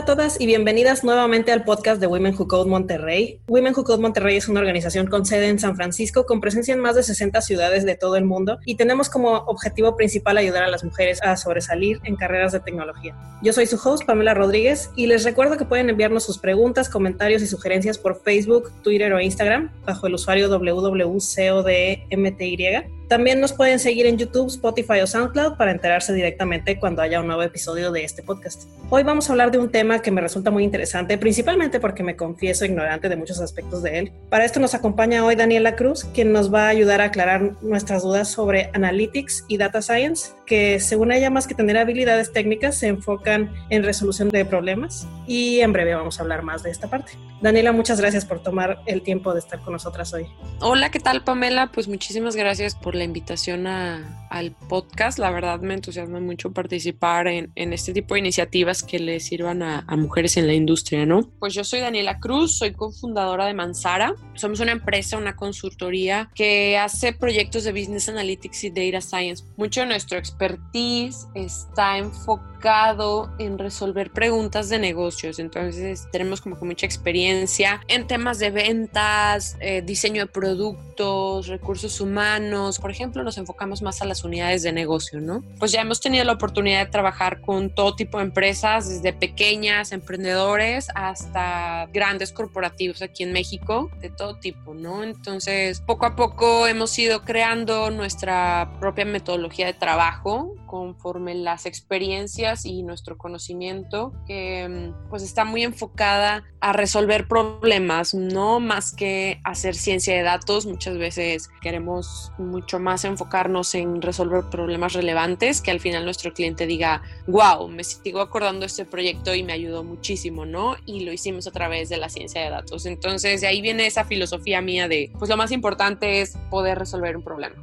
a todas y bienvenidas nuevamente al podcast de Women Who Code Monterrey. Women Who Code Monterrey es una organización con sede en San Francisco, con presencia en más de 60 ciudades de todo el mundo y tenemos como objetivo principal ayudar a las mujeres a sobresalir en carreras de tecnología. Yo soy su host, Pamela Rodríguez, y les recuerdo que pueden enviarnos sus preguntas, comentarios y sugerencias por Facebook, Twitter o Instagram bajo el usuario www.codemty. También nos pueden seguir en YouTube, Spotify o SoundCloud para enterarse directamente cuando haya un nuevo episodio de este podcast. Hoy vamos a hablar de un tema que me resulta muy interesante, principalmente porque me confieso ignorante de muchos aspectos de él. Para esto nos acompaña hoy Daniela Cruz, quien nos va a ayudar a aclarar nuestras dudas sobre Analytics y Data Science, que según ella más que tener habilidades técnicas se enfocan en resolución de problemas y en breve vamos a hablar más de esta parte. Daniela, muchas gracias por tomar el tiempo de estar con nosotras hoy. Hola, ¿qué tal Pamela? Pues muchísimas gracias por la invitación al podcast. La verdad me entusiasma mucho participar en, este tipo de iniciativas que le sirvan a, mujeres en la industria, ¿no? Pues yo soy Daniela Cruz, soy cofundadora de Mansara. Somos una empresa, una consultoría que hace proyectos de Business Analytics y Data Science. Mucho de nuestro expertise está enfocado en resolver preguntas de negocios. Entonces tenemos como que mucha experiencia en temas de ventas, eh, diseño de productos, recursos humanos, por ejemplo, nos enfocamos más a las unidades de negocio, ¿no? Pues ya hemos tenido la oportunidad de trabajar con todo tipo de empresas, desde pequeñas, emprendedores, hasta grandes corporativos aquí en México, de todo tipo, ¿no? Entonces, poco a poco hemos ido creando nuestra propia metodología de trabajo conforme las experiencias y nuestro conocimiento, que pues está muy enfocada a resolver problemas, no más que hacer ciencia de datos. Muchas veces queremos mucho más enfocarnos en resolver problemas relevantes, que al final nuestro cliente diga, wow, me sigo acordando este proyecto y me ayudó muchísimo, ¿no? Y lo hicimos a través de la ciencia de datos. Entonces, de ahí viene esa filosofía mía de, pues lo más importante es poder resolver un problema.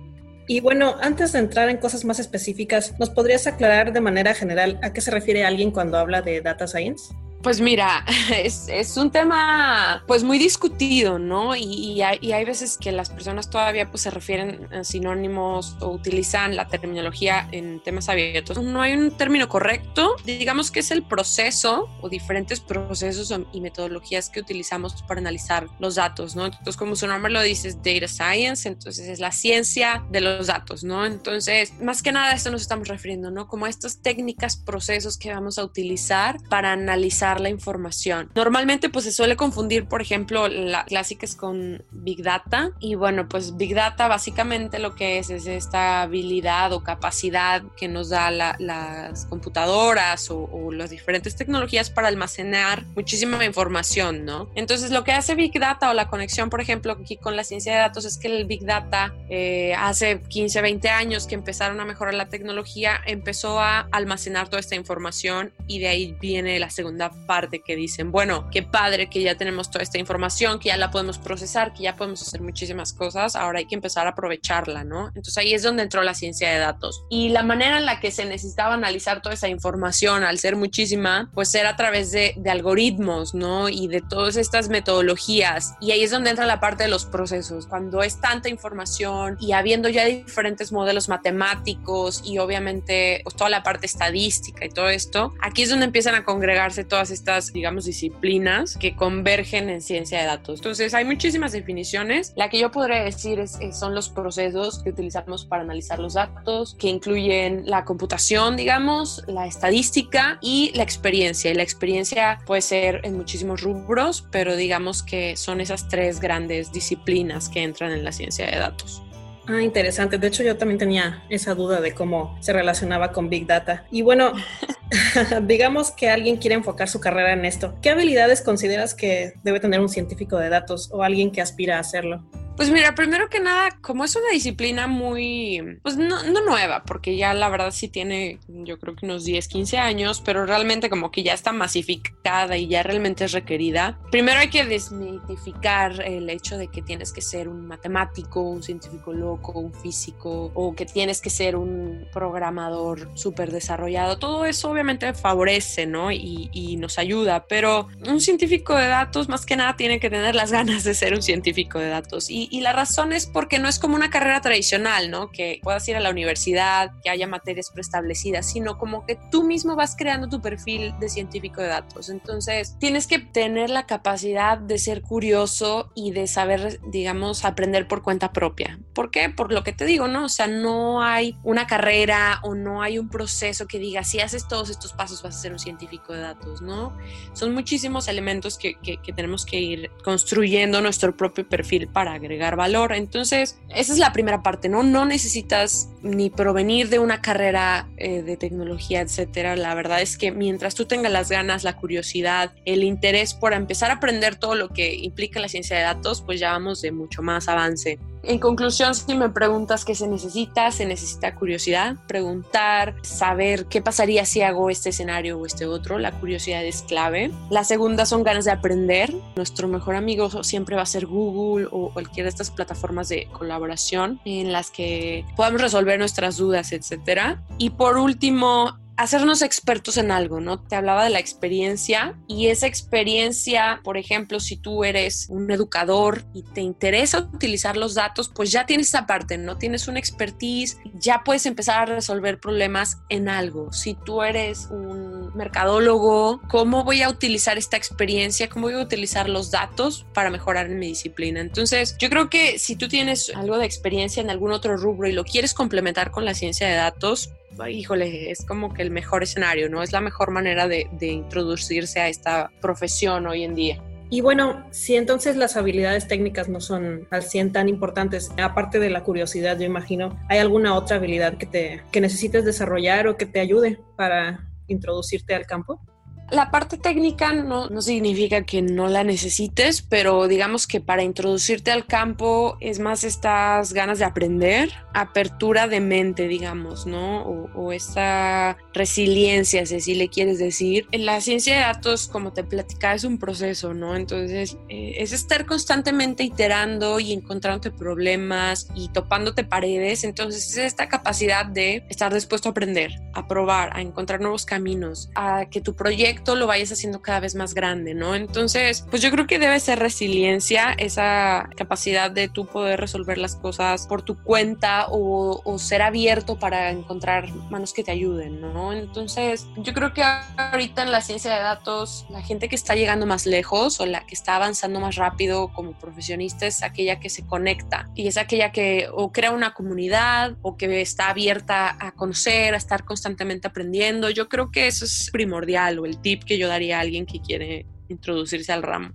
Y bueno, antes de entrar en cosas más específicas, ¿nos podrías aclarar de manera general a qué se refiere alguien cuando habla de data science? Pues mira, es, un tema pues muy discutido, ¿no? Y, hay, veces que las personas todavía pues se refieren a sinónimos o utilizan la terminología en temas abiertos. No hay un término correcto, digamos que es el proceso o diferentes procesos y metodologías que utilizamos para analizar los datos, ¿no? Entonces, como su nombre lo dice, es Data Science, entonces es la ciencia de los datos, ¿no? Entonces, más que nada a esto nos estamos refiriendo, ¿no? Como a estas técnicas, procesos que vamos a utilizar para analizar la información. Normalmente pues se suele confundir, por ejemplo, la clásica es con Big Data y bueno, pues Big Data básicamente lo que es es esta habilidad o capacidad que nos da las computadoras o, las diferentes tecnologías para almacenar muchísima información, ¿no? Entonces lo que hace Big Data o la conexión, por ejemplo, aquí con la ciencia de datos es que el Big Data eh, hace 15, 20 años que empezaron a mejorar la tecnología, empezó a almacenar toda esta información y de ahí viene la segunda parte que dicen, bueno, qué padre que ya tenemos toda esta información, que ya la podemos procesar, que ya podemos hacer muchísimas cosas, ahora hay que empezar a aprovecharla, ¿no? Entonces ahí es donde entró la ciencia de datos. Y la manera en la que se necesitaba analizar toda esa información, al ser muchísima, pues era a través de, de algoritmos, ¿no? Y de todas estas metodologías. Y ahí es donde entra la parte de los procesos. Cuando es tanta información y habiendo ya diferentes modelos matemáticos y obviamente pues, toda la parte estadística y todo esto, aquí es donde empiezan a congregarse todas estas, digamos, disciplinas que convergen en ciencia de datos. Entonces, hay muchísimas definiciones. La que yo podría decir es, son los procesos que utilizamos para analizar los datos, que incluyen la computación, digamos, la estadística y la experiencia. Y la experiencia puede ser en muchísimos rubros, pero digamos que son esas tres grandes disciplinas que entran en la ciencia de datos. Ah, interesante. De hecho, yo también tenía esa duda de cómo se relacionaba con Big Data. Y bueno, digamos que alguien quiere enfocar su carrera en esto. ¿Qué habilidades consideras que debe tener un científico de datos o alguien que aspira a hacerlo? Pues mira, primero que nada, como es una disciplina muy, pues no, no, nueva, porque ya la verdad sí tiene, yo creo que unos 10, 15 años, pero realmente como que ya está masificada y ya realmente es requerida. Primero hay que desmitificar el hecho de que tienes que ser un matemático, un científico loco, un físico, o que tienes que ser un programador súper desarrollado. Todo eso obviamente favorece, ¿no? Y, y nos ayuda, pero un científico de datos más que nada tiene que tener las ganas de ser un científico de datos. Y Y, la razón es porque no es como una carrera tradicional, ¿no? Que puedas ir a la universidad, que haya materias preestablecidas, sino como que tú mismo vas creando tu perfil de científico de datos. Entonces, tienes que tener la capacidad de ser curioso y de saber, digamos, aprender por cuenta propia. ¿Por qué? Por lo que te digo, ¿no? O sea, no hay una carrera o no hay un proceso que diga, si haces todos estos pasos vas a ser un científico de datos, ¿no? Son muchísimos elementos que, que, que tenemos que ir construyendo nuestro propio perfil para agregar valor. Entonces, esa es la primera parte, ¿no? No necesitas ni provenir de una carrera eh, de tecnología, etcétera. La verdad es que mientras tú tengas las ganas, la curiosidad, el interés por empezar a aprender todo lo que implica la ciencia de datos, pues ya vamos de mucho más avance. En conclusión, si me preguntas qué se necesita, se necesita curiosidad, preguntar, saber qué pasaría si hago este escenario o este otro. La curiosidad es clave. La segunda son ganas de aprender. Nuestro mejor amigo siempre va a ser Google o cualquiera de estas plataformas de colaboración en las que podamos resolver nuestras dudas, etcétera. Y por último, hacernos expertos en algo, ¿no? Te hablaba de la experiencia y esa experiencia, por ejemplo, si tú eres un educador y te interesa utilizar los datos, pues ya tienes esa parte, ¿no? Tienes una expertise, ya puedes empezar a resolver problemas en algo. Si tú eres un mercadólogo, ¿cómo voy a utilizar esta experiencia? ¿Cómo voy a utilizar los datos para mejorar en mi disciplina? Entonces, yo creo que si tú tienes algo de experiencia en algún otro rubro y lo quieres complementar con la ciencia de datos, híjole, es como que el mejor escenario, ¿no? Es la mejor manera de, introducirse a esta profesión hoy en día. Y bueno, si entonces las habilidades técnicas no son al 100 tan importantes, aparte de la curiosidad, yo imagino, ¿hay alguna otra habilidad que, te, que necesites desarrollar o que te ayude para introducirte al campo? La parte técnica no, no, significa que no la necesites, pero digamos que para introducirte al campo es más estas ganas de aprender, apertura de mente, digamos, ¿no? O, esta resiliencia, si le quieres decir. En la ciencia de datos, como te platicaba, es un proceso, ¿no? Entonces, eh, es estar constantemente iterando y encontrándote problemas y topándote paredes. Entonces, es esta capacidad de estar dispuesto a aprender, a probar, a encontrar nuevos caminos, a que tu lo vayas haciendo cada vez más grande, ¿no? Entonces, pues yo creo que debe ser resiliencia, esa capacidad de tú poder resolver las cosas por tu cuenta o, o ser abierto para encontrar manos que te ayuden, ¿no? Entonces, yo creo que ahorita en la ciencia de datos, la gente que está llegando más lejos o la que está avanzando más rápido como profesionista es aquella que se conecta y es aquella que o crea una comunidad o que está abierta a conocer, a estar constantemente aprendiendo. Yo creo que eso es primordial o el que yo daría a alguien que quiere introducirse al ramo.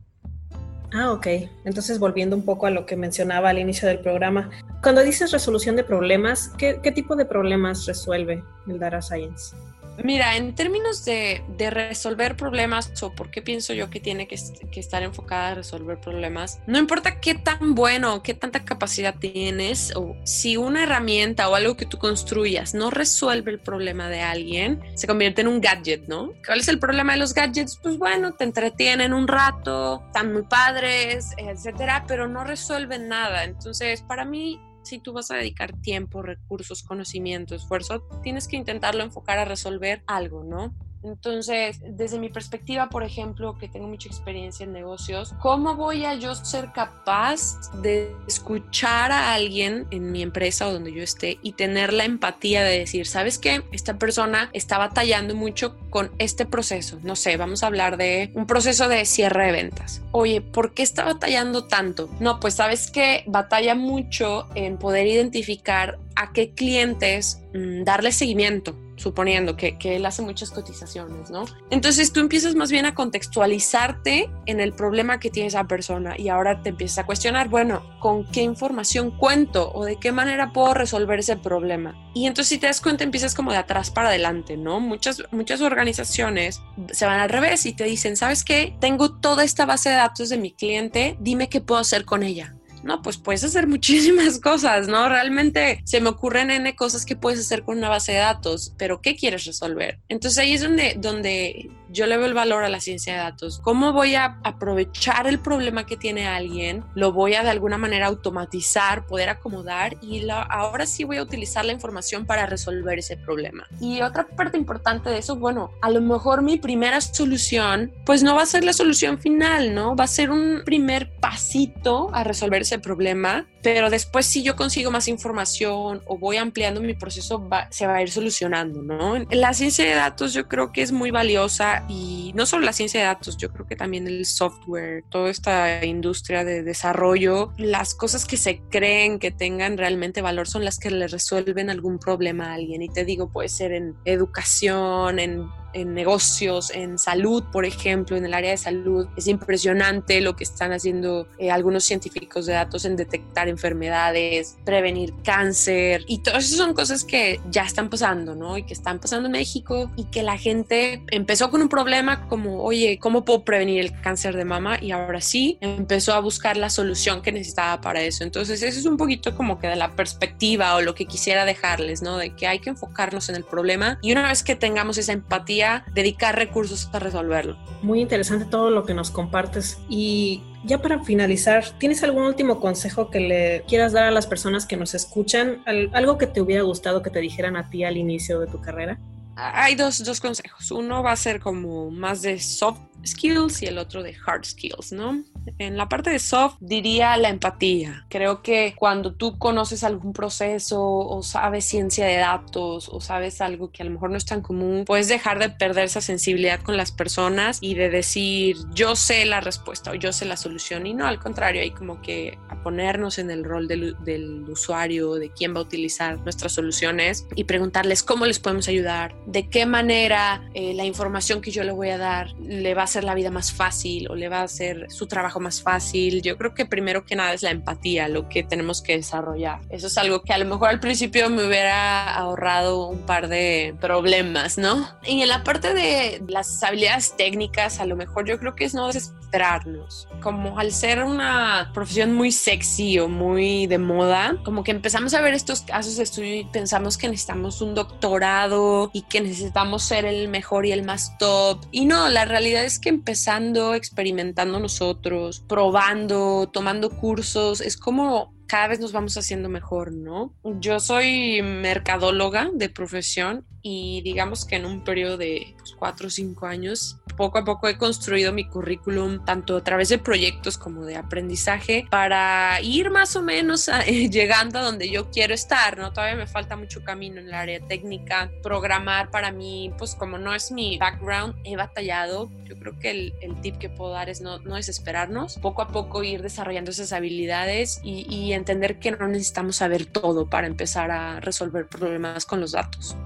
Ah, ok. Entonces, volviendo un poco a lo que mencionaba al inicio del programa, cuando dices resolución de problemas, ¿qué, qué tipo de problemas resuelve el Data Science? Mira, en términos de, resolver problemas o por qué pienso yo que tiene que, estar enfocada a resolver problemas, no importa qué tan bueno o qué tanta capacidad tienes o si una herramienta o algo que tú construyas no resuelve el problema de alguien, se convierte en un gadget, ¿no? ¿Cuál es el problema de los gadgets? Pues bueno, te entretienen un rato, están muy padres, etcétera, pero no resuelven nada. Entonces, para mí, si tú vas a dedicar tiempo, recursos, conocimiento, esfuerzo, tienes que intentarlo enfocar a resolver algo, ¿no? Entonces, desde mi perspectiva, por ejemplo, que tengo mucha experiencia en negocios, ¿cómo voy a yo ser capaz de escuchar a alguien en mi empresa o donde yo esté y tener la empatía de decir, ¿sabes qué? Esta persona está batallando mucho con este proceso. No sé, vamos a hablar de un proceso de cierre de ventas. Oye, ¿por qué está batallando tanto? No, pues sabes que batalla mucho en poder identificar a qué clientes mm, darle seguimiento suponiendo que, que, él hace muchas cotizaciones, ¿no? Entonces tú empiezas más bien a contextualizarte en el problema que tiene esa persona y ahora te empiezas a cuestionar, bueno, ¿con qué información cuento o de qué manera puedo resolver ese problema? Y entonces si te das cuenta empiezas como de atrás para adelante, ¿no? Muchas, muchas organizaciones se van al revés y te dicen, ¿sabes qué? Tengo toda esta base de datos de mi cliente, dime qué puedo hacer con ella no, pues puedes hacer muchísimas cosas, ¿no? Realmente se me ocurren N cosas que puedes hacer con una base de datos, pero ¿qué quieres resolver? Entonces ahí es donde, donde yo le veo el valor a la ciencia de datos. ¿Cómo voy a aprovechar el problema que tiene alguien? Lo voy a de alguna manera automatizar, poder acomodar y ahora sí voy a utilizar la información para resolver ese problema. Y otra parte importante de eso, bueno, a lo mejor mi primera solución, pues no va a ser la solución final, ¿no? Va a ser un primer pasito a resolver ese problema, pero después si yo consigo más información o voy ampliando mi proceso, se va a ir solucionando, ¿no? La ciencia de datos yo creo que es muy valiosa y no solo la ciencia de datos, yo creo que también el software, toda esta industria de desarrollo, las cosas que se creen que tengan realmente valor son las que le resuelven algún problema a alguien. Y te digo, puede ser en educación, en en negocios, en salud, por ejemplo, en el área de salud. Es impresionante lo que están haciendo eh, algunos científicos de datos en detectar enfermedades, prevenir cáncer y todas esas son cosas que ya están pasando, ¿no? Y que están pasando en México y que la gente empezó con un problema como, oye, ¿cómo puedo prevenir el cáncer de mama? Y ahora sí, empezó a buscar la solución que necesitaba para eso. Entonces, eso es un poquito como que de la perspectiva o lo que quisiera dejarles, ¿no? De que hay que enfocarnos en el problema y una vez que tengamos esa empatía, dedicar recursos a resolverlo. Muy interesante todo lo que nos compartes y ya para finalizar, ¿tienes algún último consejo que le quieras dar a las personas que nos escuchan? ¿Algo que te hubiera gustado que te dijeran a ti al inicio de tu carrera? Hay dos, dos consejos. Uno va a ser como más de soft skills y el otro de hard skills, ¿no? En la parte de soft diría la empatía. Creo que cuando tú conoces algún proceso o sabes ciencia de datos o sabes algo que a lo mejor no es tan común, puedes dejar de perder esa sensibilidad con las personas y de decir yo sé la respuesta o yo sé la solución y no, al contrario, hay como que a ponernos en el rol del, del usuario, de quién va a utilizar nuestras soluciones y preguntarles cómo les podemos ayudar, de qué manera eh, la información que yo le voy a dar le va a hacer la vida más fácil o le va a hacer su trabajo más fácil. Yo creo que primero que nada es la empatía, lo que tenemos que desarrollar. Eso es algo que a lo mejor al principio me hubiera ahorrado un par de problemas, ¿no? Y en la parte de las habilidades técnicas, a lo mejor yo creo que es no desesperarnos. Como al ser una profesión muy sexy o muy de moda, como que empezamos a ver estos casos de estudio y pensamos que necesitamos un doctorado y que necesitamos ser el mejor y el más top. Y no, la realidad es que empezando, experimentando nosotros, probando, tomando cursos, es como cada vez nos vamos haciendo mejor, ¿no? Yo soy mercadóloga de profesión y digamos que en un periodo de pues, cuatro o cinco años poco a poco he construido mi currículum tanto a través de proyectos como de aprendizaje para ir más o menos llegando a donde yo quiero estar, ¿no? Todavía me falta mucho camino en el área técnica. Programar para mí, pues como no es mi background, he batallado. Yo creo que el, el tip que puedo dar es no, no desesperarnos, poco a poco ir desarrollando esas habilidades y, y entender que no necesitamos saber todo para empezar a resolver problemas con los datos.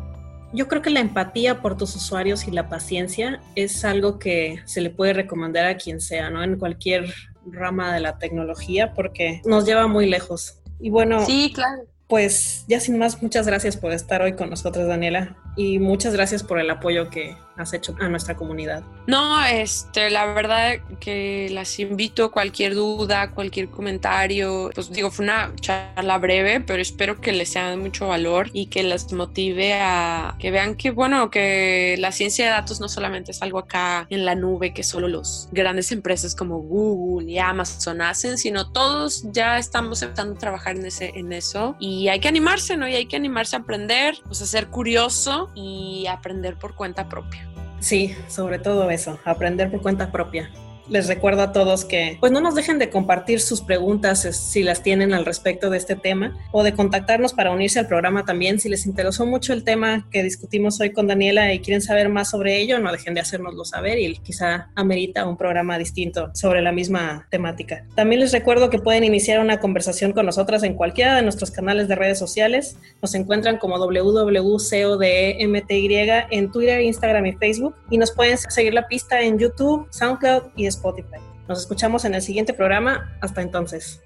Yo creo que la empatía por tus usuarios y la paciencia es algo que se le puede recomendar a quien sea, ¿no? En cualquier rama de la tecnología, porque nos lleva muy lejos. Y bueno, sí, claro. Pues ya sin más, muchas gracias por estar hoy con nosotros, Daniela, y muchas gracias por el apoyo que has hecho a nuestra comunidad. No, este, la verdad que las invito, cualquier duda, cualquier comentario, pues digo, fue una charla breve, pero espero que les sea de mucho valor y que les motive a que vean que, bueno, que la ciencia de datos no solamente es algo acá en la nube que solo los grandes empresas como Google y Amazon hacen, sino todos ya estamos empezando a trabajar en, ese, en eso y hay que animarse, ¿no? Y hay que animarse a aprender, pues a ser curioso y aprender por cuenta propia. Sí, sobre todo eso, aprender por cuenta propia les recuerdo a todos que pues no nos dejen de compartir sus preguntas si las tienen al respecto de este tema o de contactarnos para unirse al programa también si les interesó mucho el tema que discutimos hoy con Daniela y quieren saber más sobre ello, no dejen de hacérnoslo saber y quizá amerita un programa distinto sobre la misma temática. También les recuerdo que pueden iniciar una conversación con nosotras en cualquiera de nuestros canales de redes sociales. Nos encuentran como www.codemty en Twitter, Instagram y Facebook y nos pueden seguir la pista en YouTube, SoundCloud y Spotify. Nos escuchamos en el siguiente programa. Hasta entonces.